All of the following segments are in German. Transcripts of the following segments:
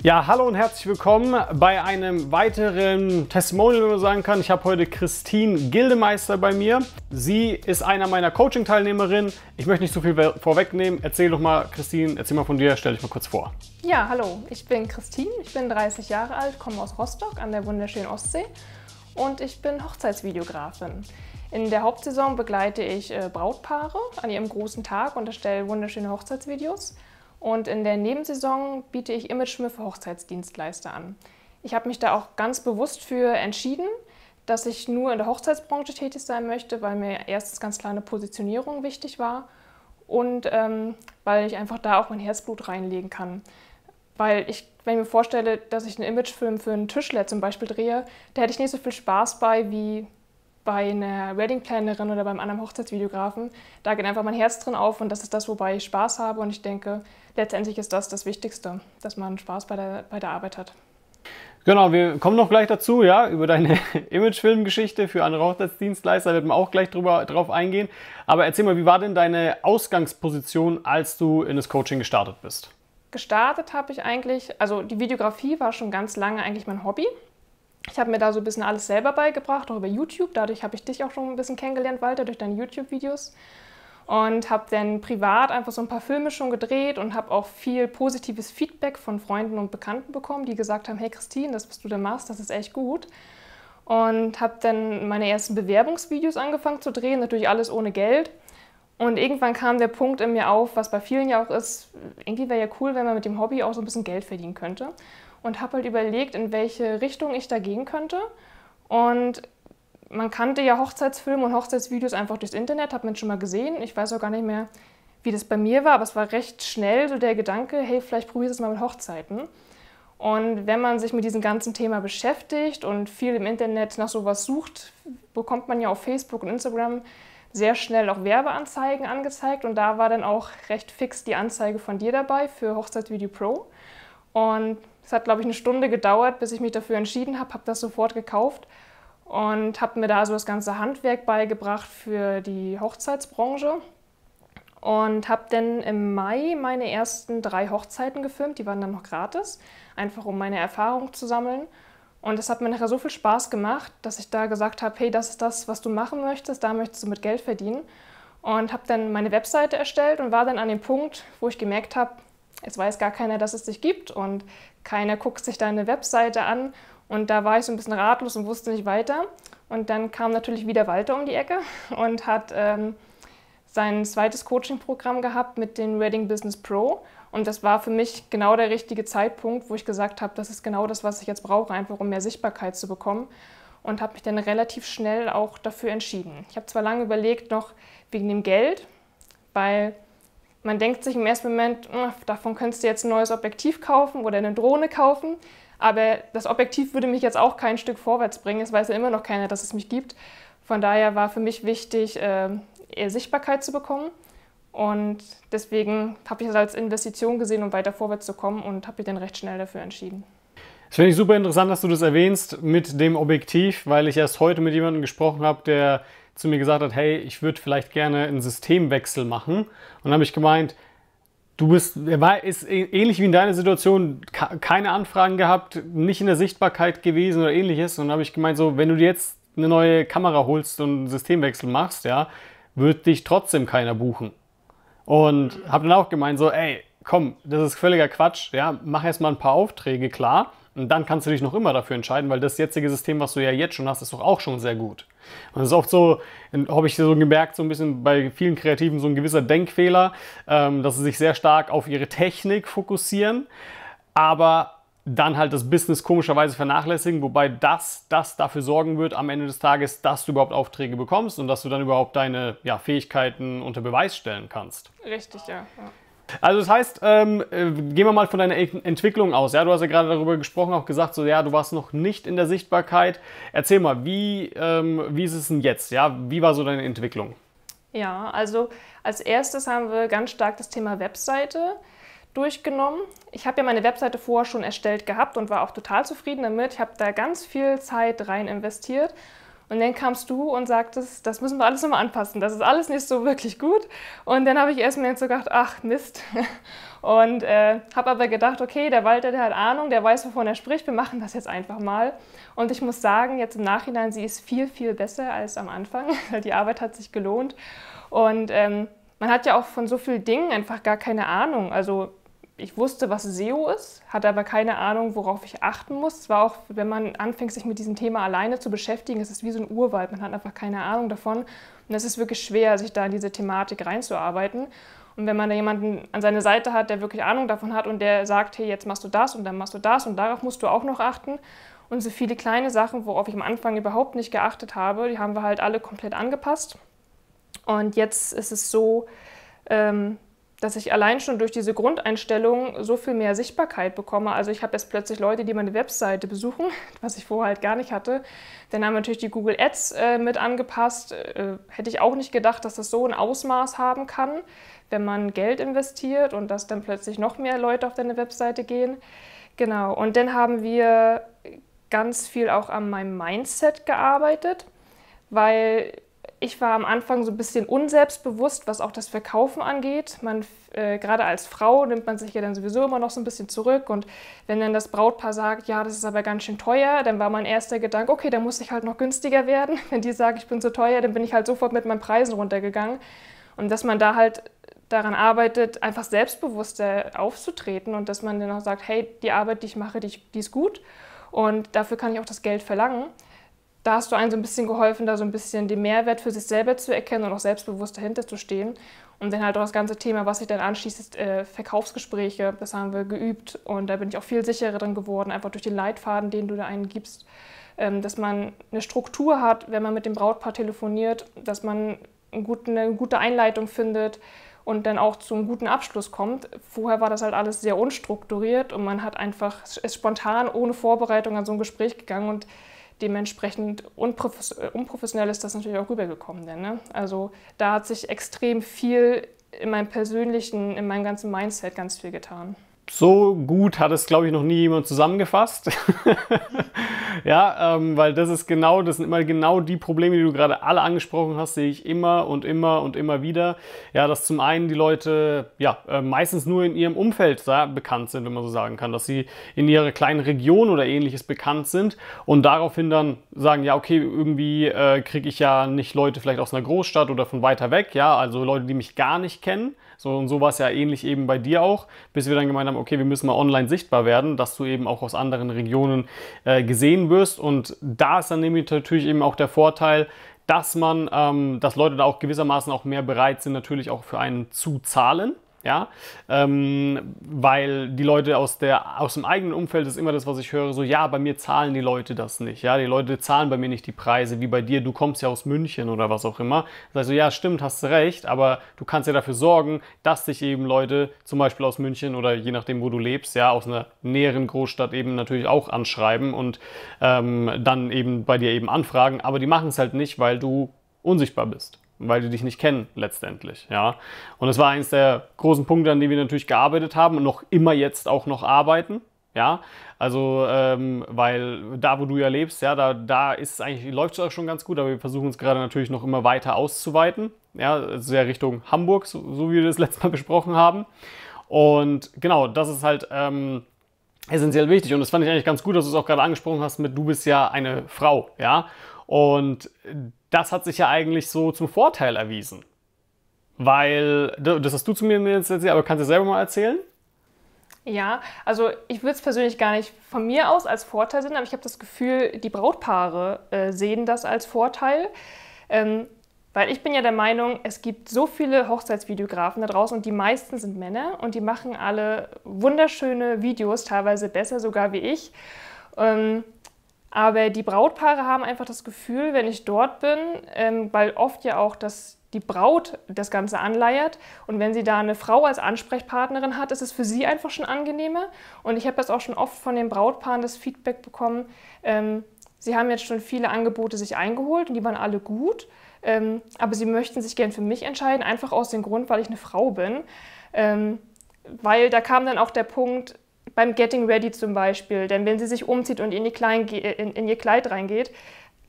Ja, hallo und herzlich willkommen bei einem weiteren Testimonial, wenn man sagen kann. Ich habe heute Christine Gildemeister bei mir. Sie ist einer meiner Coaching-Teilnehmerinnen. Ich möchte nicht zu viel vorwegnehmen. Erzähl doch mal, Christine, erzähl mal von dir, stell dich mal kurz vor. Ja, hallo, ich bin Christine, ich bin 30 Jahre alt, komme aus Rostock an der wunderschönen Ostsee und ich bin Hochzeitsvideografin. In der Hauptsaison begleite ich äh, Brautpaare an ihrem großen Tag und erstelle wunderschöne Hochzeitsvideos. Und in der Nebensaison biete ich Imagefilme für Hochzeitsdienstleister an. Ich habe mich da auch ganz bewusst für entschieden, dass ich nur in der Hochzeitsbranche tätig sein möchte, weil mir erstens ganz klar eine Positionierung wichtig war und ähm, weil ich einfach da auch mein Herzblut reinlegen kann. Weil ich, wenn ich mir vorstelle, dass ich einen Imagefilm für einen Tischler zum Beispiel drehe, da hätte ich nicht so viel Spaß bei wie bei einer Weddingplanerin oder beim anderen Hochzeitsvideografen. Da geht einfach mein Herz drin auf und das ist das, wobei ich Spaß habe. Und ich denke, letztendlich ist das das Wichtigste, dass man Spaß bei der, bei der Arbeit hat. Genau, wir kommen noch gleich dazu, ja, über deine Imagefilmgeschichte für andere Hochzeitsdienstleister werden wir auch gleich drüber, drauf eingehen. Aber erzähl mal, wie war denn deine Ausgangsposition, als du in das Coaching gestartet bist? Gestartet habe ich eigentlich, also die Videografie war schon ganz lange eigentlich mein Hobby. Ich habe mir da so ein bisschen alles selber beigebracht, auch über YouTube. Dadurch habe ich dich auch schon ein bisschen kennengelernt, Walter, durch deine YouTube-Videos. Und habe dann privat einfach so ein paar Filme schon gedreht und habe auch viel positives Feedback von Freunden und Bekannten bekommen, die gesagt haben, hey Christine, das, was du da machst, das ist echt gut. Und habe dann meine ersten Bewerbungsvideos angefangen zu drehen, natürlich alles ohne Geld. Und irgendwann kam der Punkt in mir auf, was bei vielen ja auch ist, irgendwie wäre ja cool, wenn man mit dem Hobby auch so ein bisschen Geld verdienen könnte und habe halt überlegt, in welche Richtung ich da gehen könnte. Und man kannte ja Hochzeitsfilme und Hochzeitsvideos einfach durchs Internet, hat man schon mal gesehen. Ich weiß auch gar nicht mehr, wie das bei mir war, aber es war recht schnell so der Gedanke, hey, vielleicht probier es mal mit Hochzeiten. Und wenn man sich mit diesem ganzen Thema beschäftigt und viel im Internet nach sowas sucht, bekommt man ja auf Facebook und Instagram sehr schnell auch Werbeanzeigen angezeigt. Und da war dann auch recht fix die Anzeige von dir dabei für Hochzeitsvideo Pro. Und es hat, glaube ich, eine Stunde gedauert, bis ich mich dafür entschieden habe, habe das sofort gekauft und habe mir da so das ganze Handwerk beigebracht für die Hochzeitsbranche und habe dann im Mai meine ersten drei Hochzeiten gefilmt. Die waren dann noch gratis, einfach um meine Erfahrung zu sammeln. Und es hat mir nachher so viel Spaß gemacht, dass ich da gesagt habe, hey, das ist das, was du machen möchtest, da möchtest du mit Geld verdienen. Und habe dann meine Webseite erstellt und war dann an dem Punkt, wo ich gemerkt habe, es weiß gar keiner, dass es dich gibt und keiner guckt sich deine Webseite an. Und da war ich so ein bisschen ratlos und wusste nicht weiter. Und dann kam natürlich wieder Walter um die Ecke und hat ähm, sein zweites Coaching-Programm gehabt mit den Wedding Business Pro. Und das war für mich genau der richtige Zeitpunkt, wo ich gesagt habe, das ist genau das, was ich jetzt brauche, einfach um mehr Sichtbarkeit zu bekommen. Und habe mich dann relativ schnell auch dafür entschieden. Ich habe zwar lange überlegt, noch wegen dem Geld, weil man denkt sich im ersten Moment, davon könntest du jetzt ein neues Objektiv kaufen oder eine Drohne kaufen. Aber das Objektiv würde mich jetzt auch kein Stück vorwärts bringen. Es weiß ja immer noch keiner, dass es mich gibt. Von daher war für mich wichtig, äh, eher Sichtbarkeit zu bekommen. Und deswegen habe ich es als Investition gesehen, um weiter vorwärts zu kommen und habe mich dann recht schnell dafür entschieden. Das finde ich super interessant, dass du das erwähnst mit dem Objektiv, weil ich erst heute mit jemandem gesprochen habe, der zu mir gesagt hat, hey, ich würde vielleicht gerne einen Systemwechsel machen. Und dann habe ich gemeint, du bist, er war, ist ähnlich wie in deiner Situation, keine Anfragen gehabt, nicht in der Sichtbarkeit gewesen oder ähnliches. Und dann habe ich gemeint, so, wenn du dir jetzt eine neue Kamera holst und einen Systemwechsel machst, ja, wird dich trotzdem keiner buchen. Und habe dann auch gemeint, so, ey, komm, das ist völliger Quatsch, ja, mach erst mal ein paar Aufträge klar und dann kannst du dich noch immer dafür entscheiden, weil das jetzige System, was du ja jetzt schon hast, ist doch auch schon sehr gut. Und das ist oft so, habe ich so gemerkt, so ein bisschen bei vielen Kreativen so ein gewisser Denkfehler, ähm, dass sie sich sehr stark auf ihre Technik fokussieren, aber dann halt das Business komischerweise vernachlässigen, wobei das, das dafür sorgen wird am Ende des Tages, dass du überhaupt Aufträge bekommst und dass du dann überhaupt deine ja, Fähigkeiten unter Beweis stellen kannst. Richtig, ja. ja. Also das heißt, ähm, äh, gehen wir mal von deiner Entwicklung aus. Ja, du hast ja gerade darüber gesprochen, auch gesagt, so ja, du warst noch nicht in der Sichtbarkeit. Erzähl mal, wie, ähm, wie ist es denn jetzt? Ja, wie war so deine Entwicklung? Ja, also als erstes haben wir ganz stark das Thema Webseite durchgenommen. Ich habe ja meine Webseite vorher schon erstellt gehabt und war auch total zufrieden damit. Ich habe da ganz viel Zeit rein investiert Und dann kamst du und sagtest, das müssen wir alles nochmal anpassen. Das ist alles nicht so wirklich gut. Und dann habe ich erstmal so gedacht, ach Mist. Und äh, habe aber gedacht, okay, der Walter, der hat Ahnung, der weiß, wovon er spricht. Wir machen das jetzt einfach mal. Und ich muss sagen, jetzt im Nachhinein, sie ist viel, viel besser als am Anfang. Die Arbeit hat sich gelohnt. Und ähm, man hat ja auch von so vielen Dingen einfach gar keine Ahnung. Also ich wusste, was SEO ist, hatte aber keine Ahnung, worauf ich achten muss. Es war auch, wenn man anfängt, sich mit diesem Thema alleine zu beschäftigen, es ist wie so ein Urwald. Man hat einfach keine Ahnung davon. Und es ist wirklich schwer, sich da in diese Thematik reinzuarbeiten. Und wenn man da jemanden an seiner Seite hat, der wirklich Ahnung davon hat und der sagt, hey, jetzt machst du das und dann machst du das und darauf musst du auch noch achten. Und so viele kleine Sachen, worauf ich am Anfang überhaupt nicht geachtet habe, die haben wir halt alle komplett angepasst. Und jetzt ist es so, ähm, dass ich allein schon durch diese Grundeinstellung so viel mehr Sichtbarkeit bekomme. Also ich habe jetzt plötzlich Leute, die meine Webseite besuchen, was ich vorher halt gar nicht hatte. Dann haben natürlich die Google Ads äh, mit angepasst. Äh, hätte ich auch nicht gedacht, dass das so ein Ausmaß haben kann, wenn man Geld investiert und dass dann plötzlich noch mehr Leute auf deine Webseite gehen. Genau. Und dann haben wir ganz viel auch an meinem Mindset gearbeitet, weil ich war am Anfang so ein bisschen unselbstbewusst, was auch das Verkaufen angeht. Man, äh, gerade als Frau nimmt man sich ja dann sowieso immer noch so ein bisschen zurück. Und wenn dann das Brautpaar sagt, ja, das ist aber ganz schön teuer, dann war mein erster Gedanke, okay, dann muss ich halt noch günstiger werden. Wenn die sagen, ich bin zu teuer, dann bin ich halt sofort mit meinen Preisen runtergegangen. Und dass man da halt daran arbeitet, einfach selbstbewusster aufzutreten und dass man dann auch sagt, hey, die Arbeit, die ich mache, die, die ist gut und dafür kann ich auch das Geld verlangen da hast du einen so ein bisschen geholfen, da so ein bisschen den Mehrwert für sich selber zu erkennen und auch selbstbewusst dahinter zu stehen. Und dann halt auch das ganze Thema, was sich dann anschließt, ist äh, Verkaufsgespräche. Das haben wir geübt und da bin ich auch viel sicherer drin geworden, einfach durch den Leitfaden, den du da einen gibst. Ähm, dass man eine Struktur hat, wenn man mit dem Brautpaar telefoniert, dass man eine gute Einleitung findet und dann auch zum guten Abschluss kommt. Vorher war das halt alles sehr unstrukturiert und man hat einfach, ist spontan ohne Vorbereitung an so ein Gespräch gegangen und dementsprechend unprofessionell ist das natürlich auch rübergekommen. Denn, ne? Also da hat sich extrem viel in meinem persönlichen, in meinem ganzen Mindset ganz viel getan. So gut hat es, glaube ich, noch nie jemand zusammengefasst. ja, ähm, weil das ist genau, das sind immer genau die Probleme, die du gerade alle angesprochen hast, sehe ich immer und immer und immer wieder. Ja, dass zum einen die Leute ja äh, meistens nur in ihrem Umfeld ja, bekannt sind, wenn man so sagen kann, dass sie in ihrer kleinen Region oder ähnliches bekannt sind und daraufhin dann sagen, ja, okay, irgendwie äh, kriege ich ja nicht Leute vielleicht aus einer Großstadt oder von weiter weg, ja, also Leute, die mich gar nicht kennen. So und so war es ja ähnlich eben bei dir auch, bis wir dann gemeint haben, okay, wir müssen mal online sichtbar werden, dass du eben auch aus anderen Regionen äh, gesehen wirst. Und da ist dann nämlich natürlich eben auch der Vorteil, dass man, ähm, dass Leute da auch gewissermaßen auch mehr bereit sind, natürlich auch für einen zu zahlen ja, ähm, weil die Leute aus, der, aus dem eigenen Umfeld ist immer das, was ich höre, so, ja, bei mir zahlen die Leute das nicht, ja, die Leute zahlen bei mir nicht die Preise, wie bei dir, du kommst ja aus München oder was auch immer. Das heißt so, ja, stimmt, hast recht, aber du kannst ja dafür sorgen, dass sich eben Leute, zum Beispiel aus München oder je nachdem, wo du lebst, ja, aus einer näheren Großstadt eben natürlich auch anschreiben und ähm, dann eben bei dir eben anfragen, aber die machen es halt nicht, weil du unsichtbar bist weil die dich nicht kennen letztendlich. Ja? Und das war eines der großen Punkte, an denen wir natürlich gearbeitet haben und noch immer jetzt auch noch arbeiten. Ja, also ähm, weil da, wo du ja lebst, ja, da, da ist eigentlich, läuft es auch schon ganz gut, aber wir versuchen es gerade natürlich noch immer weiter auszuweiten. Ja, sehr Richtung Hamburg, so, so, wie wir das letzte Mal besprochen haben. Und genau, das ist halt ähm, essentiell wichtig. Und das fand ich eigentlich ganz gut, dass du es auch gerade angesprochen hast mit, du bist ja eine Frau, ja. Und das hat sich ja eigentlich so zum Vorteil erwiesen. Weil, das hast du zu mir jetzt erzählt, aber kannst du selber mal erzählen? Ja, also ich würde es persönlich gar nicht von mir aus als Vorteil sehen, aber ich habe das Gefühl, die Brautpaare äh, sehen das als Vorteil. Ähm, weil ich bin ja der Meinung, es gibt so viele Hochzeitsvideografen da draußen und die meisten sind Männer und die machen alle wunderschöne Videos, teilweise besser sogar wie ich. Ähm, aber die Brautpaare haben einfach das Gefühl, wenn ich dort bin, ähm, weil oft ja auch das, die Braut das Ganze anleiert und wenn sie da eine Frau als Ansprechpartnerin hat, ist es für sie einfach schon angenehmer. Und ich habe das auch schon oft von den Brautpaaren das Feedback bekommen, ähm, sie haben jetzt schon viele Angebote sich eingeholt und die waren alle gut, ähm, aber sie möchten sich gern für mich entscheiden, einfach aus dem Grund, weil ich eine Frau bin. Ähm, weil da kam dann auch der Punkt, beim Getting Ready zum Beispiel. Denn wenn sie sich umzieht und in, Klein, in, in ihr Kleid reingeht,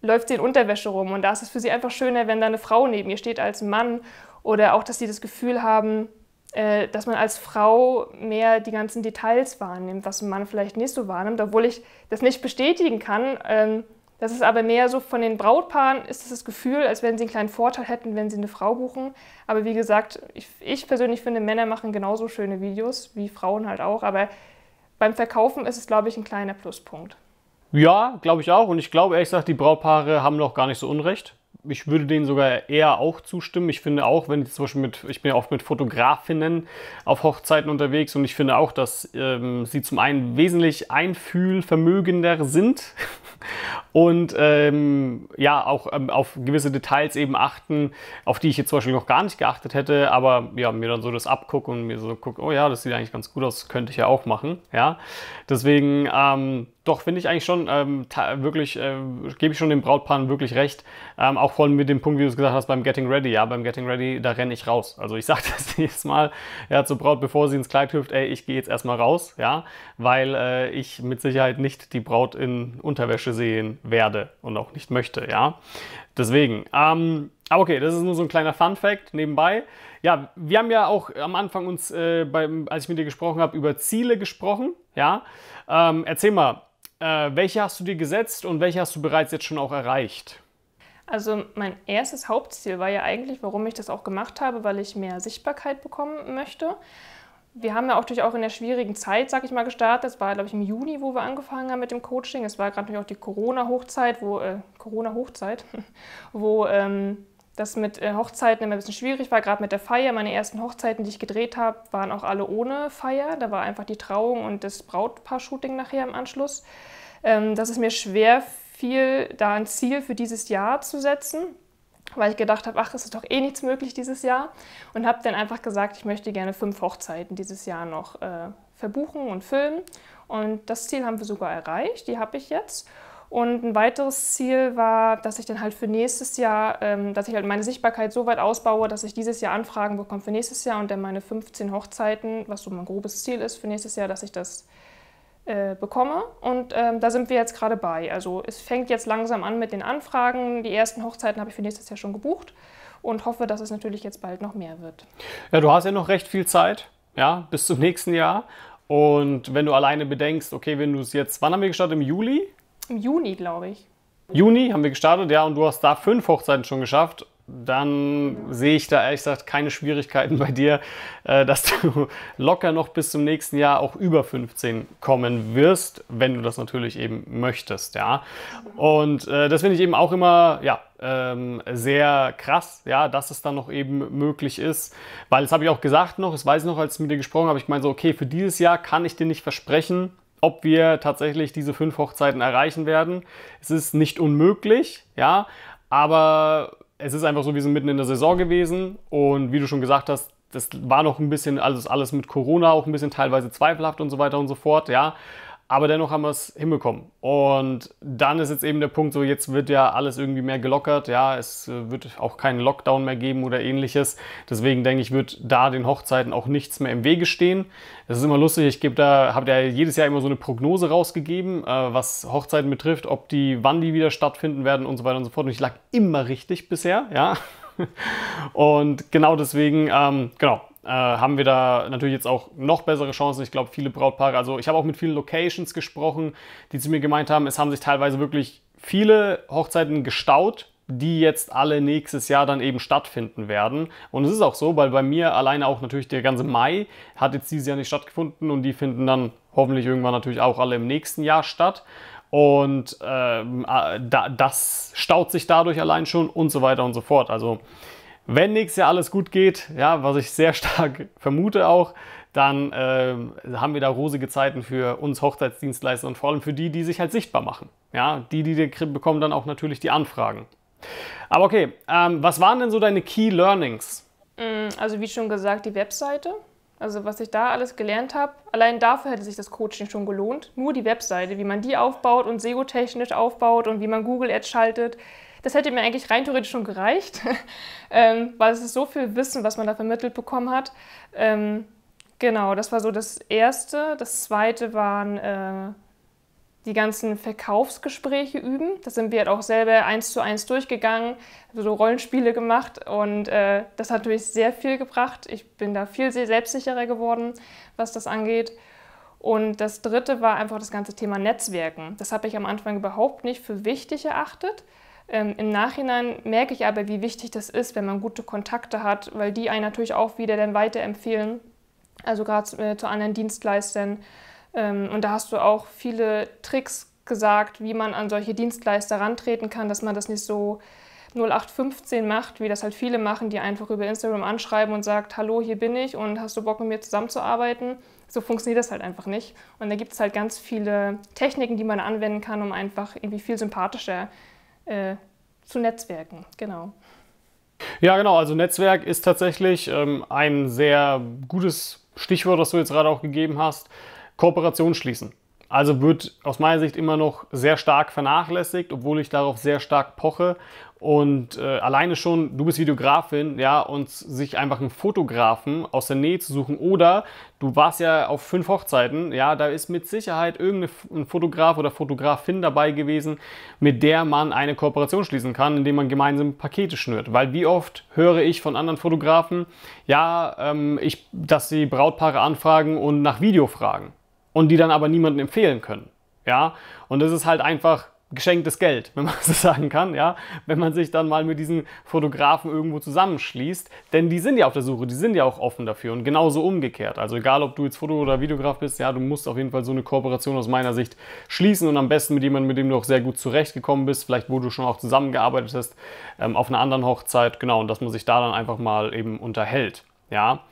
läuft sie in Unterwäsche rum. Und da ist es für sie einfach schöner, wenn da eine Frau neben ihr steht als Mann. Oder auch, dass sie das Gefühl haben, äh, dass man als Frau mehr die ganzen Details wahrnimmt, was ein Mann vielleicht nicht so wahrnimmt, obwohl ich das nicht bestätigen kann. Ähm, das ist aber mehr so von den Brautpaaren ist es das Gefühl, als wenn sie einen kleinen Vorteil hätten, wenn sie eine Frau buchen. Aber wie gesagt, ich, ich persönlich finde, Männer machen genauso schöne Videos wie Frauen halt auch. Aber beim Verkaufen ist es, glaube ich, ein kleiner Pluspunkt. Ja, glaube ich auch. Und ich glaube, ehrlich gesagt, die Brautpaare haben noch gar nicht so Unrecht ich würde denen sogar eher auch zustimmen. Ich finde auch, wenn ich zum Beispiel mit, ich bin ja oft mit Fotografinnen auf Hochzeiten unterwegs und ich finde auch, dass ähm, sie zum einen wesentlich einfühlvermögender sind und ähm, ja, auch ähm, auf gewisse Details eben achten, auf die ich jetzt zum Beispiel noch gar nicht geachtet hätte, aber ja, mir dann so das abgucke und mir so gucke, oh ja, das sieht eigentlich ganz gut aus, könnte ich ja auch machen, ja. Deswegen, ähm, doch, finde ich eigentlich schon ähm, wirklich, äh, gebe ich schon den Brautpaaren wirklich recht. Ähm, auch vor allem mit dem Punkt, wie du es gesagt hast, beim Getting Ready. Ja, beim Getting Ready, da renne ich raus. Also ich sage das jedes Mal ja, zur Braut, bevor sie ins Kleid hüpft, ey, ich gehe jetzt erstmal raus, ja, weil äh, ich mit Sicherheit nicht die Braut in Unterwäsche sehen werde und auch nicht möchte, ja. Deswegen, ähm, aber okay, das ist nur so ein kleiner Fun Fact nebenbei. Ja, wir haben ja auch am Anfang uns, äh, beim, als ich mit dir gesprochen habe, über Ziele gesprochen, ja. Ähm, erzähl mal, äh, welche hast du dir gesetzt und welche hast du bereits jetzt schon auch erreicht? Also mein erstes Hauptziel war ja eigentlich, warum ich das auch gemacht habe, weil ich mehr Sichtbarkeit bekommen möchte. Wir haben ja auch natürlich auch in der schwierigen Zeit, sag ich mal, gestartet. Das war, glaube ich, im Juni, wo wir angefangen haben mit dem Coaching. Es war gerade natürlich auch die Corona-Hochzeit, wo äh, Corona-Hochzeit, wo ähm, das mit äh, Hochzeiten immer ein bisschen schwierig war, gerade mit der Feier. Meine ersten Hochzeiten, die ich gedreht habe, waren auch alle ohne Feier. Da war einfach die Trauung und das Brautpaar-Shooting nachher im Anschluss. Ähm, dass es mir schwer fiel, da ein Ziel für dieses Jahr zu setzen, weil ich gedacht habe, ach, es ist doch eh nichts möglich dieses Jahr. Und habe dann einfach gesagt, ich möchte gerne fünf Hochzeiten dieses Jahr noch äh, verbuchen und filmen. Und das Ziel haben wir sogar erreicht, die habe ich jetzt. Und ein weiteres Ziel war, dass ich dann halt für nächstes Jahr, ähm, dass ich halt meine Sichtbarkeit so weit ausbaue, dass ich dieses Jahr Anfragen bekomme für nächstes Jahr und dann meine 15 Hochzeiten, was so mein grobes Ziel ist für nächstes Jahr, dass ich das äh, bekomme. Und ähm, da sind wir jetzt gerade bei. Also es fängt jetzt langsam an mit den Anfragen. Die ersten Hochzeiten habe ich für nächstes Jahr schon gebucht und hoffe, dass es natürlich jetzt bald noch mehr wird. Ja, du hast ja noch recht viel Zeit, ja, bis zum nächsten Jahr. Und wenn du alleine bedenkst, okay, wenn du es jetzt, wann haben wir gestartet? Im Juli? Im Juni, glaube ich. Juni haben wir gestartet, ja, und du hast da fünf Hochzeiten schon geschafft. Dann sehe ich da ehrlich gesagt keine Schwierigkeiten bei dir, äh, dass du locker noch bis zum nächsten Jahr auch über 15 kommen wirst, wenn du das natürlich eben möchtest, ja. Und äh, das finde ich eben auch immer, ja, ähm, sehr krass, ja, dass es dann noch eben möglich ist. Weil, das habe ich auch gesagt noch, das weiß ich noch, als ich mit dir gesprochen habe, ich meine so, okay, für dieses Jahr kann ich dir nicht versprechen, ob wir tatsächlich diese fünf Hochzeiten erreichen werden. Es ist nicht unmöglich, ja, aber es ist einfach so, wir sind mitten in der Saison gewesen und wie du schon gesagt hast, das war noch ein bisschen alles, alles mit Corona auch ein bisschen teilweise zweifelhaft und so weiter und so fort, ja. Aber dennoch haben wir es hinbekommen. Und dann ist jetzt eben der Punkt so, jetzt wird ja alles irgendwie mehr gelockert. Ja, es äh, wird auch keinen Lockdown mehr geben oder ähnliches. Deswegen denke ich, wird da den Hochzeiten auch nichts mehr im Wege stehen. Es ist immer lustig, ich gebe da, habe ja jedes Jahr immer so eine Prognose rausgegeben, äh, was Hochzeiten betrifft, ob die, wann die wieder stattfinden werden und so weiter und so fort. Und ich lag immer richtig bisher, ja. Und genau deswegen, ähm, genau, äh, haben wir da natürlich jetzt auch noch bessere Chancen. Ich glaube, viele Brautpaare, also ich habe auch mit vielen Locations gesprochen, die zu mir gemeint haben, es haben sich teilweise wirklich viele Hochzeiten gestaut, die jetzt alle nächstes Jahr dann eben stattfinden werden. Und es ist auch so, weil bei mir alleine auch natürlich der ganze Mai hat jetzt dieses Jahr nicht stattgefunden und die finden dann hoffentlich irgendwann natürlich auch alle im nächsten Jahr statt. Und ähm, äh, da, das staut sich dadurch allein schon und so weiter und so fort. Also wenn nächstes Jahr alles gut geht, ja, was ich sehr stark vermute auch, dann äh, haben wir da rosige Zeiten für uns Hochzeitsdienstleister und vor allem für die, die sich halt sichtbar machen. Ja, die, die bekommen dann auch natürlich die Anfragen. Aber okay, ähm, was waren denn so deine Key Learnings? Mm, also wie schon gesagt, die Webseite. Also was ich da alles gelernt habe, allein dafür hätte sich das Coaching schon gelohnt. Nur die Webseite, wie man die aufbaut und SEO-technisch aufbaut und wie man Google Ads schaltet, das hätte mir eigentlich rein theoretisch schon gereicht, ähm, weil es ist so viel Wissen, was man da vermittelt bekommen hat. Ähm, genau, das war so das Erste. Das Zweite waren äh, die ganzen Verkaufsgespräche üben. Das sind wir halt auch selber eins zu eins durchgegangen, also so Rollenspiele gemacht und äh, das hat natürlich sehr viel gebracht. Ich bin da viel selbstsicherer geworden, was das angeht. Und das dritte war einfach das ganze Thema Netzwerken. Das habe ich am Anfang überhaupt nicht für wichtig erachtet. Ähm, Im Nachhinein merke ich aber, wie wichtig das ist, wenn man gute Kontakte hat, weil die einen natürlich auch wieder dann weiterempfehlen. Also gerade äh, zu anderen Dienstleistern. Ähm, und da hast du auch viele Tricks gesagt, wie man an solche Dienstleister rantreten kann, dass man das nicht so 0815 macht, wie das halt viele machen, die einfach über Instagram anschreiben und sagt, hallo, hier bin ich und hast du Bock mit mir zusammenzuarbeiten? So funktioniert das halt einfach nicht. Und da gibt es halt ganz viele Techniken, die man anwenden kann, um einfach irgendwie viel sympathischer äh, zu netzwerken. Genau. Ja, genau. Also Netzwerk ist tatsächlich ähm, ein sehr gutes Stichwort, das du jetzt gerade auch gegeben hast. Kooperation schließen. Also wird aus meiner Sicht immer noch sehr stark vernachlässigt, obwohl ich darauf sehr stark poche. Und äh, alleine schon, du bist Videografin, ja, und sich einfach einen Fotografen aus der Nähe zu suchen. Oder du warst ja auf fünf Hochzeiten, ja, da ist mit Sicherheit irgendein Fotograf oder Fotografin dabei gewesen, mit der man eine Kooperation schließen kann, indem man gemeinsam Pakete schnürt. Weil wie oft höre ich von anderen Fotografen, ja, ähm, ich, dass sie Brautpaare anfragen und nach Video fragen und die dann aber niemandem empfehlen können. Ja, und das ist halt einfach geschenktes Geld, wenn man so sagen kann, ja, wenn man sich dann mal mit diesen Fotografen irgendwo zusammenschließt, denn die sind ja auf der Suche, die sind ja auch offen dafür und genauso umgekehrt. Also egal, ob du jetzt Foto- oder Videograf bist, ja, du musst auf jeden Fall so eine Kooperation aus meiner Sicht schließen und am besten mit jemandem, mit dem du auch sehr gut zurechtgekommen bist, vielleicht wo du schon auch zusammengearbeitet hast, ähm, auf einer anderen Hochzeit, genau, und dass man sich da dann einfach mal eben unterhält, ja.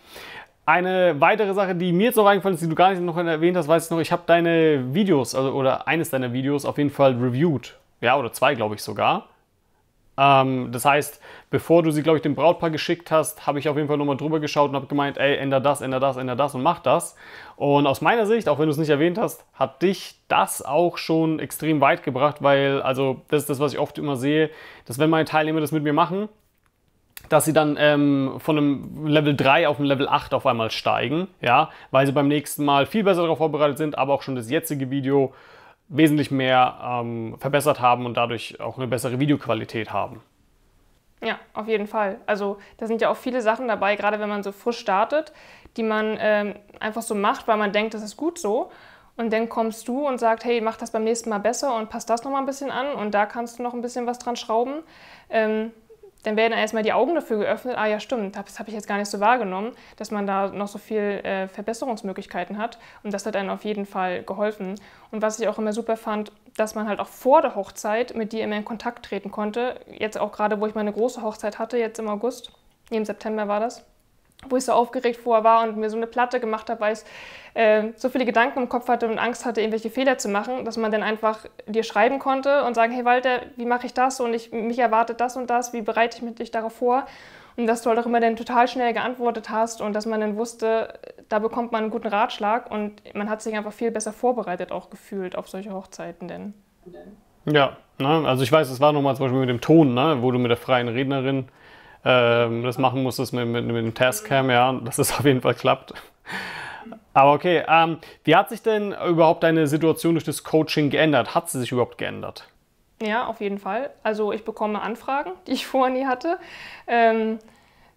Eine weitere Sache, die mir jetzt noch eingefallen ist, die du gar nicht noch erwähnt hast, weiß ich noch, ich habe deine Videos, also oder eines deiner Videos auf jeden Fall reviewed. Ja, oder zwei, glaube ich sogar. Ähm, das heißt, bevor du sie, glaube ich, dem Brautpaar geschickt hast, habe ich auf jeden Fall nochmal drüber geschaut und habe gemeint, ey, änder das, änder das, änder das und mach das. Und aus meiner Sicht, auch wenn du es nicht erwähnt hast, hat dich das auch schon extrem weit gebracht, weil, also, das ist das, was ich oft immer sehe, dass wenn meine Teilnehmer das mit mir machen, dass sie dann ähm, von einem Level 3 auf ein Level 8 auf einmal steigen, ja, weil sie beim nächsten Mal viel besser darauf vorbereitet sind, aber auch schon das jetzige Video wesentlich mehr ähm, verbessert haben und dadurch auch eine bessere Videoqualität haben. Ja, auf jeden Fall. Also da sind ja auch viele Sachen dabei, gerade wenn man so frisch startet, die man ähm, einfach so macht, weil man denkt, das ist gut so. Und dann kommst du und sagst, hey, mach das beim nächsten Mal besser und passt das nochmal ein bisschen an und da kannst du noch ein bisschen was dran schrauben. Ähm, dann werden erstmal die Augen dafür geöffnet, ah ja stimmt, das habe ich jetzt gar nicht so wahrgenommen, dass man da noch so viel äh, Verbesserungsmöglichkeiten hat und das hat einem auf jeden Fall geholfen. Und was ich auch immer super fand, dass man halt auch vor der Hochzeit mit dir immer in Kontakt treten konnte. Jetzt auch gerade, wo ich meine große Hochzeit hatte, jetzt im August, im September war das wo ich so aufgeregt vorher war und mir so eine Platte gemacht habe, weil ich äh, so viele Gedanken im Kopf hatte und Angst hatte, irgendwelche Fehler zu machen, dass man dann einfach dir schreiben konnte und sagen, hey Walter, wie mache ich das und ich, mich erwartet das und das, wie bereite ich mich darauf vor? Und dass du halt auch immer dann total schnell geantwortet hast und dass man dann wusste, da bekommt man einen guten Ratschlag und man hat sich einfach viel besser vorbereitet auch gefühlt auf solche Hochzeiten denn. Ja, ne? also ich weiß, es war nochmal zum Beispiel mit dem Ton, ne? wo du mit der freien Rednerin ähm, das machen musstest mit, mit, mit dem Tascam, ja, dass es auf jeden Fall klappt. Aber okay, ähm, wie hat sich denn überhaupt deine Situation durch das Coaching geändert? Hat sie sich überhaupt geändert? Ja, auf jeden Fall. Also ich bekomme Anfragen, die ich vorher nie hatte. Ähm,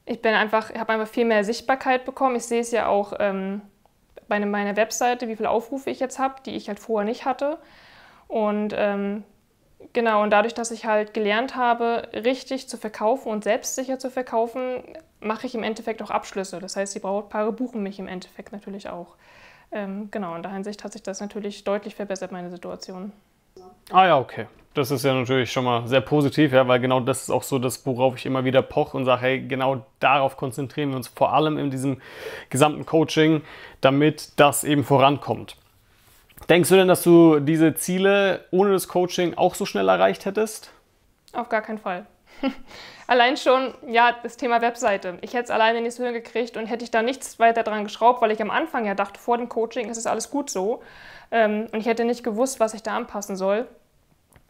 ich bin einfach, habe einfach viel mehr Sichtbarkeit bekommen. Ich sehe es ja auch ähm, bei meiner Webseite, wie viele Aufrufe ich jetzt habe, die ich halt vorher nicht hatte. Und ähm, Genau, und dadurch, dass ich halt gelernt habe, richtig zu verkaufen und selbstsicher zu verkaufen, mache ich im Endeffekt auch Abschlüsse. Das heißt, die Brautpaare buchen mich im Endeffekt natürlich auch. Ähm, genau, in der Hinsicht hat sich das natürlich deutlich verbessert, meine Situation. Ah ja, okay. Das ist ja natürlich schon mal sehr positiv, ja, weil genau das ist auch so das, worauf ich immer wieder poche und sage, hey, genau darauf konzentrieren wir uns vor allem in diesem gesamten Coaching, damit das eben vorankommt. Denkst du denn, dass du diese Ziele ohne das Coaching auch so schnell erreicht hättest? Auf gar keinen Fall. Allein schon, ja, das Thema Webseite. Ich hätte es alleine nicht so hingekriegt und hätte ich da nichts weiter dran geschraubt, weil ich am Anfang ja dachte, vor dem Coaching ist es alles gut so. Ähm, und ich hätte nicht gewusst, was ich da anpassen soll.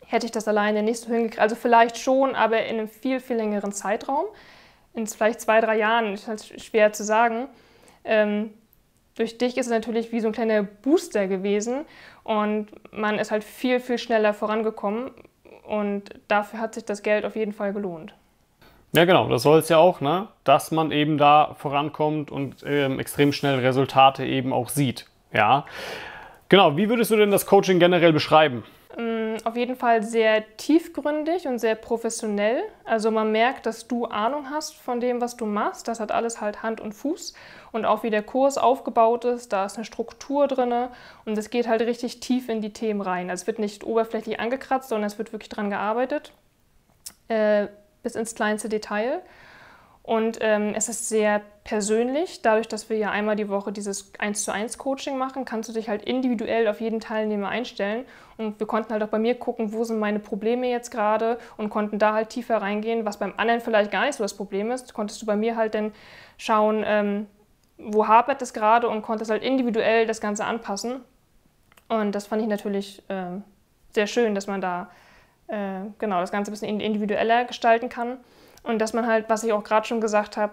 Hätte ich das alleine nicht so hingekriegt. Also vielleicht schon, aber in einem viel, viel längeren Zeitraum. In vielleicht zwei, drei Jahren, ist halt schwer zu sagen. Durch dich ist es natürlich wie so ein kleiner Booster gewesen und man ist halt viel, viel schneller vorangekommen und dafür hat sich das Geld auf jeden Fall gelohnt. Ja, genau, das soll es ja auch, ne? dass man eben da vorankommt und ähm, extrem schnell Resultate eben auch sieht. Ja, genau. Wie würdest du denn das Coaching generell beschreiben? Auf jeden Fall sehr tiefgründig und sehr professionell. Also man merkt, dass du Ahnung hast von dem, was du machst. Das hat alles halt Hand und Fuß. Und auch wie der Kurs aufgebaut ist, da ist eine Struktur drin und es geht halt richtig tief in die Themen rein. Also es wird nicht oberflächlich angekratzt, sondern es wird wirklich dran gearbeitet. Äh, bis ins kleinste Detail. Und ähm, es ist sehr persönlich. Dadurch, dass wir ja einmal die Woche dieses 1 zu 1 Coaching machen, kannst du dich halt individuell auf jeden Teilnehmer einstellen. Und wir konnten halt auch bei mir gucken, wo sind meine Probleme jetzt gerade und konnten da halt tiefer reingehen, was beim anderen vielleicht gar nicht so das Problem ist. Konntest du bei mir halt dann schauen, ähm, wo hapert es gerade und konntest halt individuell das Ganze anpassen. Und das fand ich natürlich ähm, sehr schön, dass man da äh, genau das Ganze ein bisschen individueller gestalten kann. Und dass man halt, was ich auch gerade schon gesagt habe,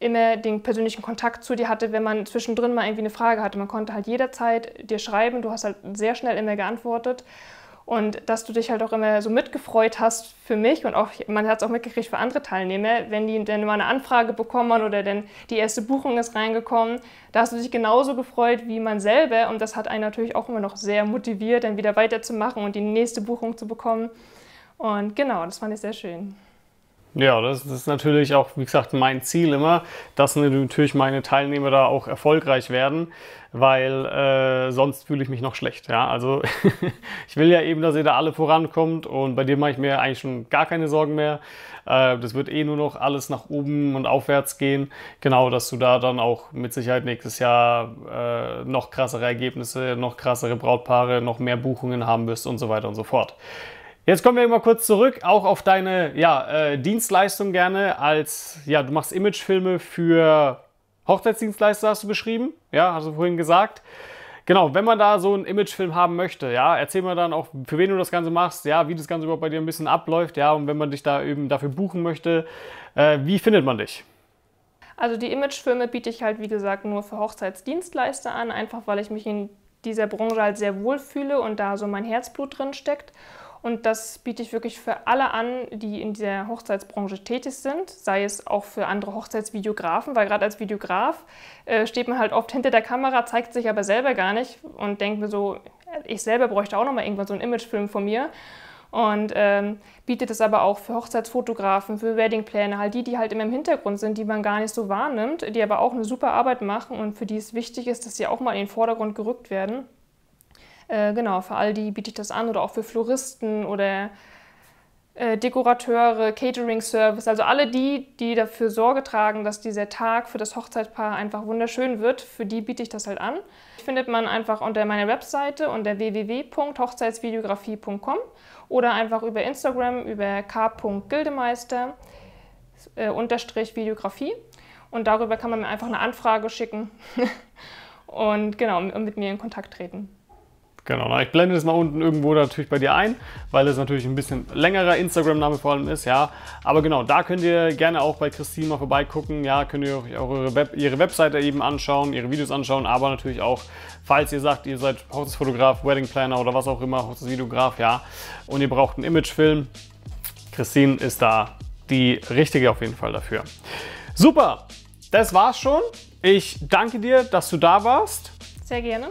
immer den persönlichen Kontakt zu dir hatte, wenn man zwischendrin mal irgendwie eine Frage hatte. Man konnte halt jederzeit dir schreiben, du hast halt sehr schnell immer geantwortet. Und dass du dich halt auch immer so mitgefreut hast für mich und auch, man hat es auch mitgekriegt für andere Teilnehmer, wenn die dann mal eine Anfrage bekommen oder denn die erste Buchung ist reingekommen, da hast du dich genauso gefreut wie man selber und das hat einen natürlich auch immer noch sehr motiviert, dann wieder weiterzumachen und die nächste Buchung zu bekommen. Und genau, das fand ich sehr schön. Ja, das, ist natürlich auch, wie gesagt, mein Ziel immer, dass natürlich meine Teilnehmer da auch erfolgreich werden, weil äh, sonst fühle ich mich noch schlecht. Ja? Also ich will ja eben, dass ihr da alle vorankommt und bei dir mache ich mir eigentlich schon gar keine Sorgen mehr. Äh, das wird eh nur noch alles nach oben und aufwärts gehen. Genau, dass du da dann auch mit Sicherheit nächstes Jahr äh, noch krassere Ergebnisse, noch krassere Brautpaare, noch mehr Buchungen haben wirst und so weiter und so fort. Jetzt kommen wir mal kurz zurück, auch auf deine ja, äh, Dienstleistung gerne als, ja, du machst Imagefilme für Hochzeitsdienstleister, hast du beschrieben, ja, hast du vorhin gesagt. Genau, wenn man da so einen Imagefilm haben möchte, ja, erzähl mal dann auch, für wen du das Ganze machst, ja, wie das Ganze überhaupt bei dir ein bisschen abläuft, ja, und wenn man dich da eben dafür buchen möchte, äh, wie findet man dich? Also die Imagefilme biete ich halt, wie gesagt, nur für Hochzeitsdienstleister an, einfach weil ich mich in dieser Branche halt sehr wohl fühle und da so mein Herzblut drin steckt. Und das biete ich wirklich für alle an, die in der Hochzeitsbranche tätig sind, sei es auch für andere Hochzeitsvideografen, weil gerade als Videograf äh, steht man halt oft hinter der Kamera, zeigt sich aber selber gar nicht und denkt mir so, ich selber bräuchte auch nochmal irgendwann so einen Imagefilm von mir. Und ähm, bietet es aber auch für Hochzeitsfotografen, für Weddingpläne, halt die, die halt immer im Hintergrund sind, die man gar nicht so wahrnimmt, die aber auch eine super Arbeit machen und für die es wichtig ist, dass sie auch mal in den Vordergrund gerückt werden. Äh, genau, für all die biete ich das an oder auch für Floristen oder äh, Dekorateure, Catering-Service, also alle die, die dafür Sorge tragen, dass dieser Tag für das Hochzeitspaar einfach wunderschön wird, für die biete ich das halt an. Findet man einfach unter meiner Webseite unter www.hochzeitsvideografie.com oder einfach über Instagram über k.gildemeister äh, unterstrich Videografie und darüber kann man mir einfach eine Anfrage schicken und genau mit mir in Kontakt treten. Genau, ich blende das mal unten irgendwo natürlich bei dir ein, weil es natürlich ein bisschen längerer Instagram-Name vor allem ist, ja. Aber genau, da könnt ihr gerne auch bei Christine mal vorbeigucken, ja, könnt ihr euch auch ihre, Web ihre Webseite eben anschauen, ihre Videos anschauen, aber natürlich auch, falls ihr sagt, ihr seid Hochzeitsfotograf, Wedding Planner oder was auch immer, Hochzeitsvideograf, ja, und ihr braucht einen Imagefilm, Christine ist da die richtige auf jeden Fall dafür. Super, das war's schon. Ich danke dir, dass du da warst. Sehr gerne.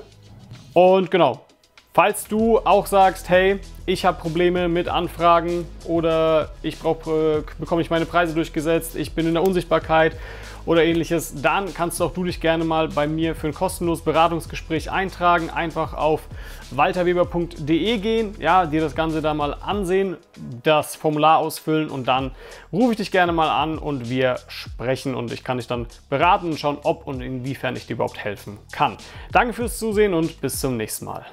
Und genau, Falls du auch sagst, hey, ich habe Probleme mit Anfragen oder ich äh, bekomme ich meine Preise durchgesetzt, ich bin in der Unsichtbarkeit oder ähnliches, dann kannst du auch du dich gerne mal bei mir für ein kostenloses Beratungsgespräch eintragen. Einfach auf walterweber.de gehen, ja, dir das Ganze da mal ansehen, das Formular ausfüllen und dann rufe ich dich gerne mal an und wir sprechen und ich kann dich dann beraten und schauen, ob und inwiefern ich dir überhaupt helfen kann. Danke fürs Zusehen und bis zum nächsten Mal.